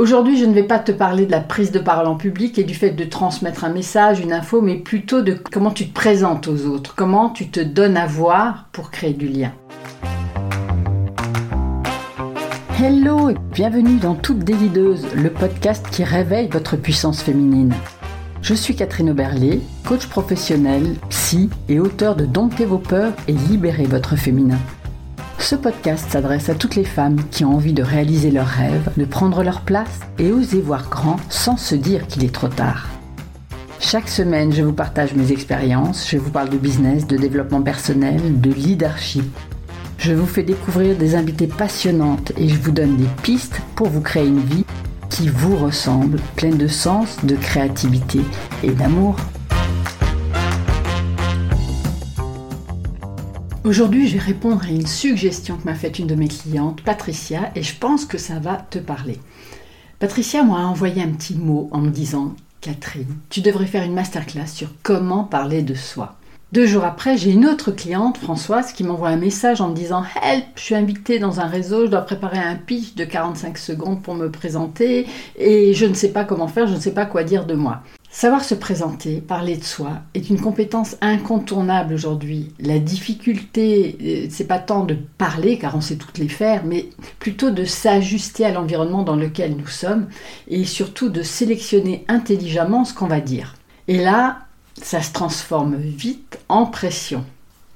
Aujourd'hui, je ne vais pas te parler de la prise de parole en public et du fait de transmettre un message, une info, mais plutôt de comment tu te présentes aux autres, comment tu te donnes à voir pour créer du lien. Hello et bienvenue dans Toute Délideuse, le podcast qui réveille votre puissance féminine. Je suis Catherine Oberlé, coach professionnel, psy et auteur de Dompter vos peurs et libérer votre féminin. Ce podcast s'adresse à toutes les femmes qui ont envie de réaliser leurs rêves, de prendre leur place et oser voir grand sans se dire qu'il est trop tard. Chaque semaine, je vous partage mes expériences, je vous parle de business, de développement personnel, de leadership. Je vous fais découvrir des invités passionnantes et je vous donne des pistes pour vous créer une vie qui vous ressemble, pleine de sens, de créativité et d'amour. Aujourd'hui, je vais répondre à une suggestion que m'a faite une de mes clientes, Patricia, et je pense que ça va te parler. Patricia m'a envoyé un petit mot en me disant Catherine, tu devrais faire une masterclass sur comment parler de soi. Deux jours après, j'ai une autre cliente, Françoise, qui m'envoie un message en me disant Help, je suis invitée dans un réseau, je dois préparer un pitch de 45 secondes pour me présenter et je ne sais pas comment faire, je ne sais pas quoi dire de moi. Savoir se présenter, parler de soi, est une compétence incontournable aujourd'hui. La difficulté, euh, c'est pas tant de parler, car on sait toutes les faire, mais plutôt de s'ajuster à l'environnement dans lequel nous sommes et surtout de sélectionner intelligemment ce qu'on va dire. Et là, ça se transforme vite en pression.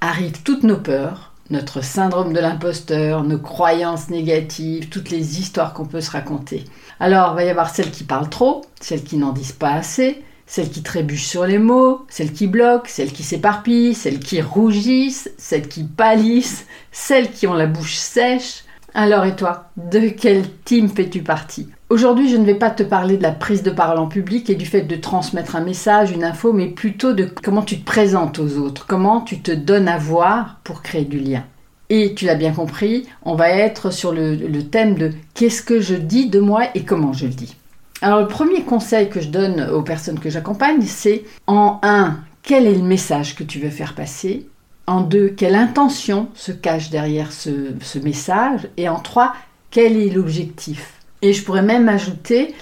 Arrivent toutes nos peurs, notre syndrome de l'imposteur, nos croyances négatives, toutes les histoires qu'on peut se raconter. Alors, il va y avoir celles qui parlent trop, celles qui n'en disent pas assez, celles qui trébuchent sur les mots, celles qui bloquent, celles qui s'éparpillent, celles qui rougissent, celles qui pâlissent, celles qui ont la bouche sèche. Alors et toi, de quel team fais-tu partie? Aujourd'hui, je ne vais pas te parler de la prise de parole en public et du fait de transmettre un message, une info, mais plutôt de comment tu te présentes aux autres, comment tu te donnes à voir pour créer du lien. Et tu l'as bien compris, on va être sur le, thème de qu'est-ce que je dis de moi et comment je le dis? Alors le premier conseil que je donne aux personnes que j'accompagne, c'est en un, quel est le message que tu veux faire passer? En deux, quelle intention se cache derrière ce, message? Et en trois, quel est l'objectif? Et je pourrais même ajouter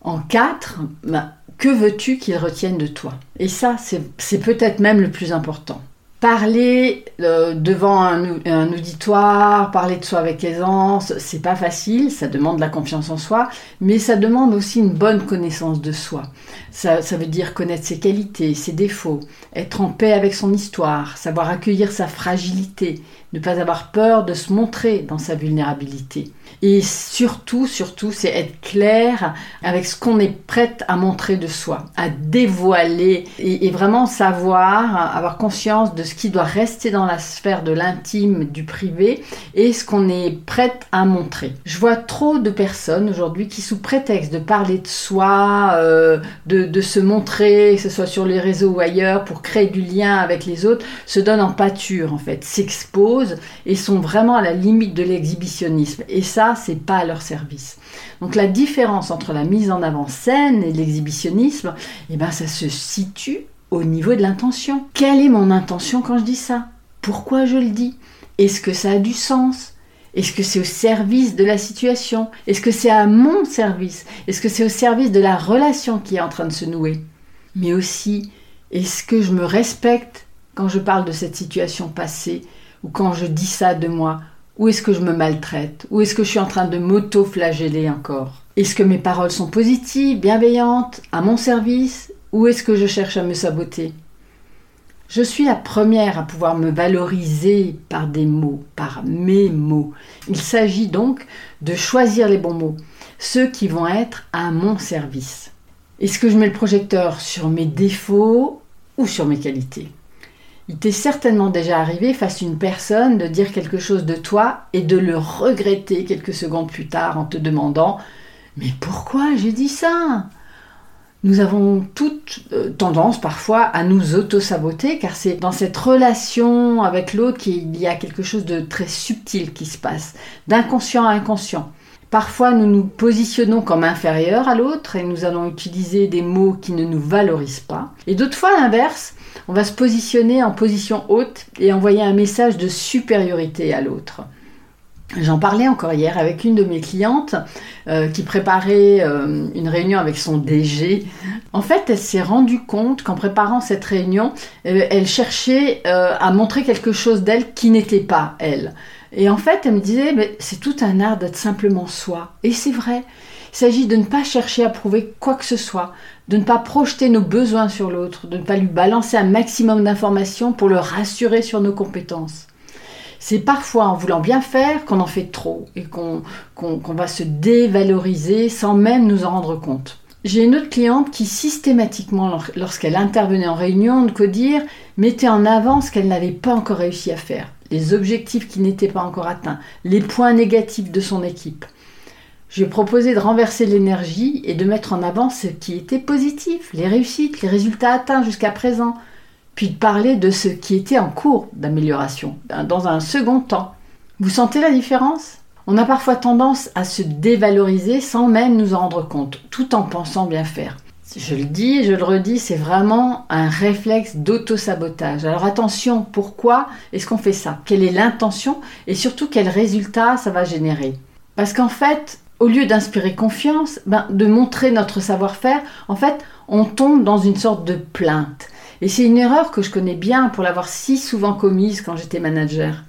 en quatre, bah, que veux-tu qu'ils retiennent de toi? Et ça, c'est peut-être même le plus important parler euh, devant un, auditoire, parler de soi avec aisance, c'est pas facile, ça demande de la confiance en soi, mais ça demande aussi une bonne connaissance de soi. Ça, ça veut dire connaître ses qualités, ses défauts, être en paix avec son histoire, savoir accueillir sa fragilité, ne pas avoir peur de se montrer dans sa vulnérabilité. Et surtout, surtout, c'est être clair avec ce qu'on est prête à montrer de soi, à dévoiler et, vraiment savoir, avoir conscience de ce qui doit rester dans la sphère de l'intime, du privé, et ce qu'on est prête à montrer. Je vois trop de personnes aujourd'hui qui, sous prétexte de parler de soi, euh, de, se montrer, que ce soit sur les réseaux ou ailleurs, pour créer du lien avec les autres, se donnent en pâture en fait, s'exposent et sont vraiment à la limite de l'exhibitionnisme. Et ça, c'est pas à leur service. Donc la différence entre la mise en avant saine et l'exhibitionnisme, eh ben ça se situe au niveau de l'intention. Quelle est mon intention quand je dis ça? Pourquoi je le dis? Est-ce que ça a du sens? Est-ce que c'est au service de la situation? Est-ce que c'est à mon service? Est-ce que c'est au service de la relation qui est en train de se nouer? Mais aussi, est-ce que je me respecte quand je parle de cette situation passée? Ou quand je dis ça de moi Ou est-ce que je me maltraite? Ou est-ce que je suis en train de m'auto-flageller encore? Est-ce que mes paroles sont positives, bienveillantes, à mon service? Ou est-ce que je cherche à me saboter? Je suis la première à pouvoir me valoriser par des mots, par mes mots. Il s'agit donc de choisir les bons mots, ceux qui vont être à mon service. Est-ce que je mets le projecteur sur mes défauts ou sur mes qualités? Il t'est certainement déjà arrivé face à une personne de dire quelque chose de toi et de le regretter quelques secondes plus tard en te demandant Mais pourquoi j'ai dit ça? Nous avons toute euh, tendance parfois à nous auto-saboter car c'est dans cette relation avec l'autre qu'il y a quelque chose de très subtil qui se passe, d'inconscient à inconscient. Parfois nous nous positionnons comme inférieurs à l'autre et nous allons utiliser des mots qui ne nous valorisent pas. Et d'autres fois l'inverse, on va se positionner en position haute et envoyer un message de supériorité à l'autre. J'en parlais encore hier avec une de mes clientes euh, qui préparait euh, une réunion avec son DG. En fait, elle s'est rendue compte qu'en préparant cette réunion, euh, elle cherchait à montrer quelque chose d'elle qui n'était pas elle. Et en fait, elle me disait, mais c'est tout un art d'être simplement soi. Et c'est vrai. Il s'agit de ne pas chercher à prouver quoi que ce soit, de ne pas projeter nos besoins sur l'autre, de ne pas lui balancer un maximum d'informations pour le rassurer sur nos compétences c'est parfois en voulant bien faire qu'on en fait trop et qu'on va se dévaloriser sans même nous en rendre compte. J'ai une autre cliente qui systématiquement, lorsqu'elle intervenait en réunion de CODIR, mettait en avant ce qu'elle n'avait pas encore réussi à faire, les objectifs qui n'étaient pas encore atteints, les points négatifs de son équipe. Je lui ai proposé de renverser l'énergie et de mettre en avant ce qui était positif, les réussites, les résultats atteints jusqu'à présent, puis de parler de ce qui était en cours d'amélioration, dans un second temps. Vous sentez la différence? On a parfois tendance à se dévaloriser sans même nous en rendre compte, tout en pensant bien faire. Je le dis je le redis, c'est vraiment un réflexe d'auto-sabotage. Alors attention, pourquoi est-ce qu'on fait ça? Quelle est l'intention? Et surtout quel résultat ça va générer? Parce qu'en fait, au lieu d'inspirer confiance, ben, de montrer notre savoir-faire, en fait, on tombe dans une sorte de plainte. Et c'est une erreur que je connais bien pour l'avoir si souvent commise quand j'étais manager.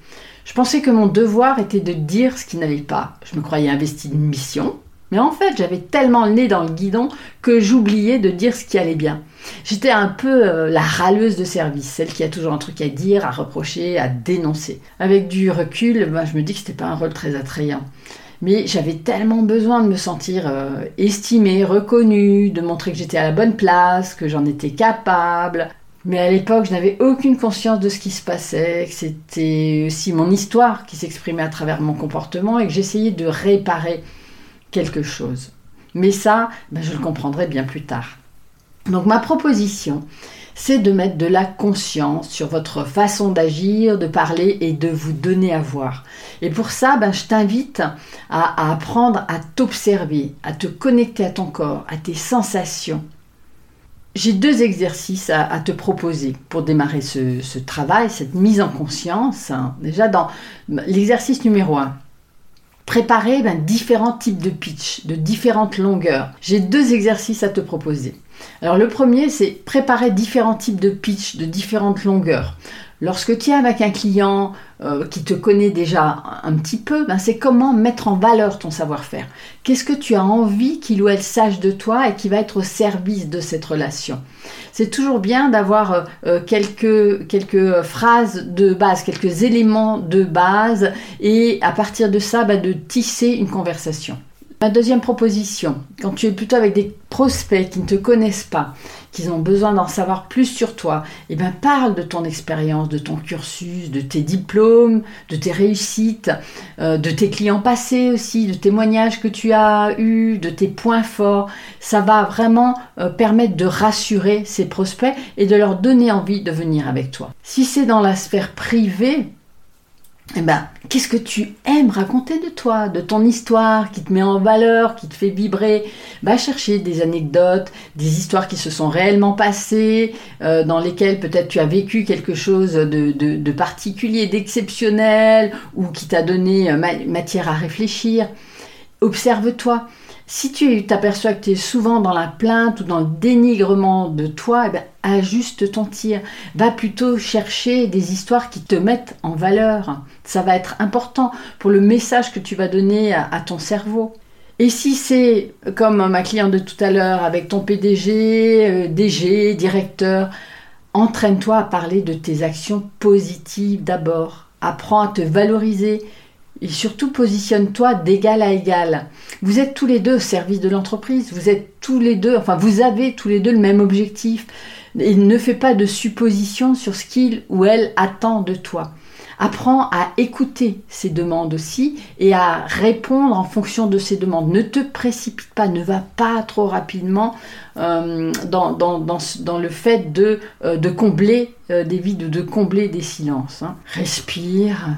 Je pensais que mon devoir était de dire ce qui n'allait pas. Je me croyais investi d'une mission, mais en fait, j'avais tellement le nez dans le guidon que j'oubliais de dire ce qui allait bien. J'étais un peu euh, la râleuse de service, celle qui a toujours un truc à dire, à reprocher, à dénoncer. Avec du recul, ben, je me dis que c'était pas un rôle très attrayant. Mais j'avais tellement besoin de me sentir euh, estimée, reconnue, de montrer que j'étais à la bonne place, que j'en étais capable, mais à l'époque, je n'avais aucune conscience de ce qui se passait, que c'était aussi mon histoire qui s'exprimait à travers mon comportement et que j'essayais de réparer quelque chose. Mais ça, ben, je le comprendrai bien plus tard. Donc ma proposition, c'est de mettre de la conscience sur votre façon d'agir, de parler et de vous donner à voir. Et pour ça, ben, je t'invite à apprendre à t'observer, à te connecter à ton corps, à tes sensations, j'ai deux exercices à, te proposer pour démarrer ce, travail, cette mise en conscience. Hein. Déjà, dans l'exercice numéro 1, préparer ben, différents types de pitch, de différentes longueurs. J'ai deux exercices à te proposer. Alors le premier, c'est préparer différents types de pitch, de différentes longueurs. Lorsque tu es avec un client euh, qui te connaît déjà un petit peu, ben c'est comment mettre en valeur ton savoir-faire. Qu'est-ce que tu as envie qu'il ou elle sache de toi et qui va être au service de cette relation? C'est toujours bien d'avoir euh, euh, quelques, phrases de base, quelques éléments de base et à partir de ça, ben, de tisser une conversation. Ma deuxième proposition, quand tu es plutôt avec des prospects qui ne te connaissent pas, qui ont besoin d'en savoir plus sur toi, eh bien parle de ton expérience, de ton cursus, de tes diplômes, de tes réussites, euh, de tes clients passés aussi, de témoignages que tu as eus, de tes points forts. Ça va vraiment euh, permettre de rassurer ces prospects et de leur donner envie de venir avec toi. Si c'est dans la sphère privée, eh ben, qu'est-ce que tu aimes raconter de toi, de ton histoire qui te met en valeur, qui te fait vibrer? Va chercher des anecdotes, des histoires qui se sont réellement passées, euh, dans lesquelles peut-être tu as vécu quelque chose de, particulier, d'exceptionnel, ou qui t'a donné euh, matière à réfléchir. Observe-toi. Si tu t'aperçois que tu es souvent dans la plainte ou dans le dénigrement de toi, eh ben, ajuste ton tir. Va plutôt chercher des histoires qui te mettent en valeur. Ça va être important pour le message que tu vas donner à, ton cerveau. Et si c'est comme ma cliente de tout à l'heure avec ton PDG, euh, DG, directeur, entraîne-toi à parler de tes actions positives d'abord. Apprends à te valoriser, et surtout, positionne-toi d'égal à égal. Vous êtes tous les deux au service de l'entreprise. Vous êtes tous les deux, enfin, vous avez tous les deux le même objectif. Et ne fais pas de suppositions sur ce qu'il ou elle attend de toi. Apprends à écouter ses demandes aussi et à répondre en fonction de ses demandes. Ne te précipite pas, ne va pas trop rapidement euh, dans, le fait de, euh, combler euh, des vides, de combler des silences. Hein. Respire,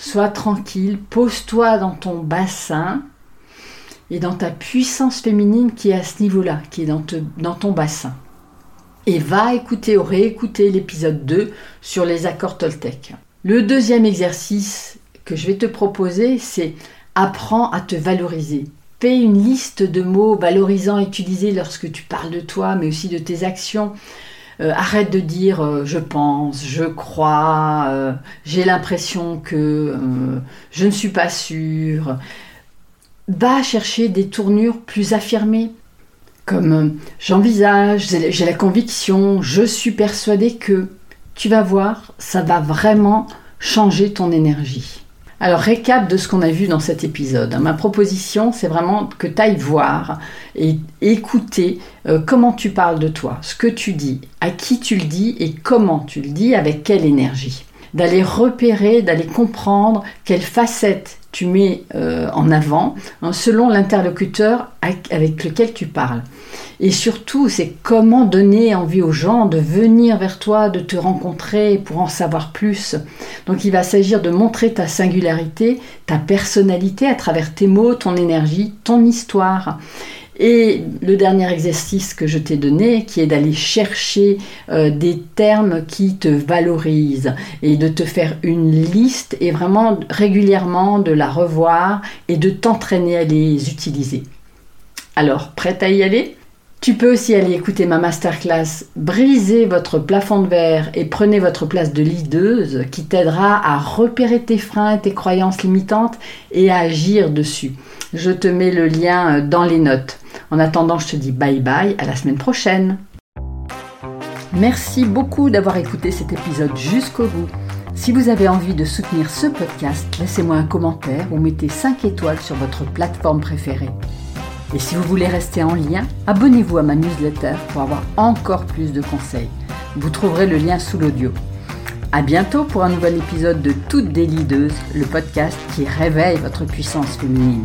Sois tranquille, pose-toi dans ton bassin et dans ta puissance féminine qui est à ce niveau-là, qui est dans, ton bassin. Et va écouter ou réécouter l'épisode 2 sur les accords Toltec. Le deuxième exercice que je vais te proposer, c'est apprends à te valoriser. Fais une liste de mots valorisants utilisés lorsque tu parles de toi, mais aussi de tes actions. Euh, arrête de dire euh, je pense, je crois, euh, j'ai l'impression que je ne suis pas sûre. Va chercher des tournures plus affirmées, comme j'envisage, j'ai la conviction, je suis persuadée que. Tu vas voir, ça va vraiment changer ton énergie. Alors, récap de ce qu'on a vu dans cet épisode. Ma proposition, c'est vraiment que tu ailles voir et écouter euh, comment tu parles de toi, ce que tu dis, à qui tu le dis et comment tu le dis, avec quelle énergie. D'aller repérer, d'aller comprendre quelle facette tu mets euh, en avant hein, selon l'interlocuteur avec lequel tu parles. Et surtout, c'est comment donner envie aux gens de venir vers toi, de te rencontrer pour en savoir plus. Donc il va s'agir de montrer ta singularité, ta personnalité à travers tes mots, ton énergie, ton histoire. Et le dernier exercice que je t'ai donné, qui est d'aller chercher euh, des termes qui te valorisent et de te faire une liste et vraiment régulièrement de la revoir et de t'entraîner à les utiliser. Alors, prête à y aller? Tu peux aussi aller écouter ma masterclass Brisez votre plafond de verre et prenez votre place de leaduse qui t'aidera à repérer tes freins et tes croyances limitantes et à agir dessus. Je te mets le lien dans les notes. En attendant, je te dis bye bye, à la semaine prochaine. Merci beaucoup d'avoir écouté cet épisode jusqu'au bout. Si vous avez envie de soutenir ce podcast, laissez-moi un commentaire ou mettez 5 étoiles sur votre plateforme préférée. Et si vous voulez rester en lien, abonnez-vous à ma newsletter pour avoir encore plus de conseils. Vous trouverez le lien sous l'audio. À bientôt pour un nouvel épisode de Toutes des Leaders, le podcast qui réveille votre puissance féminine.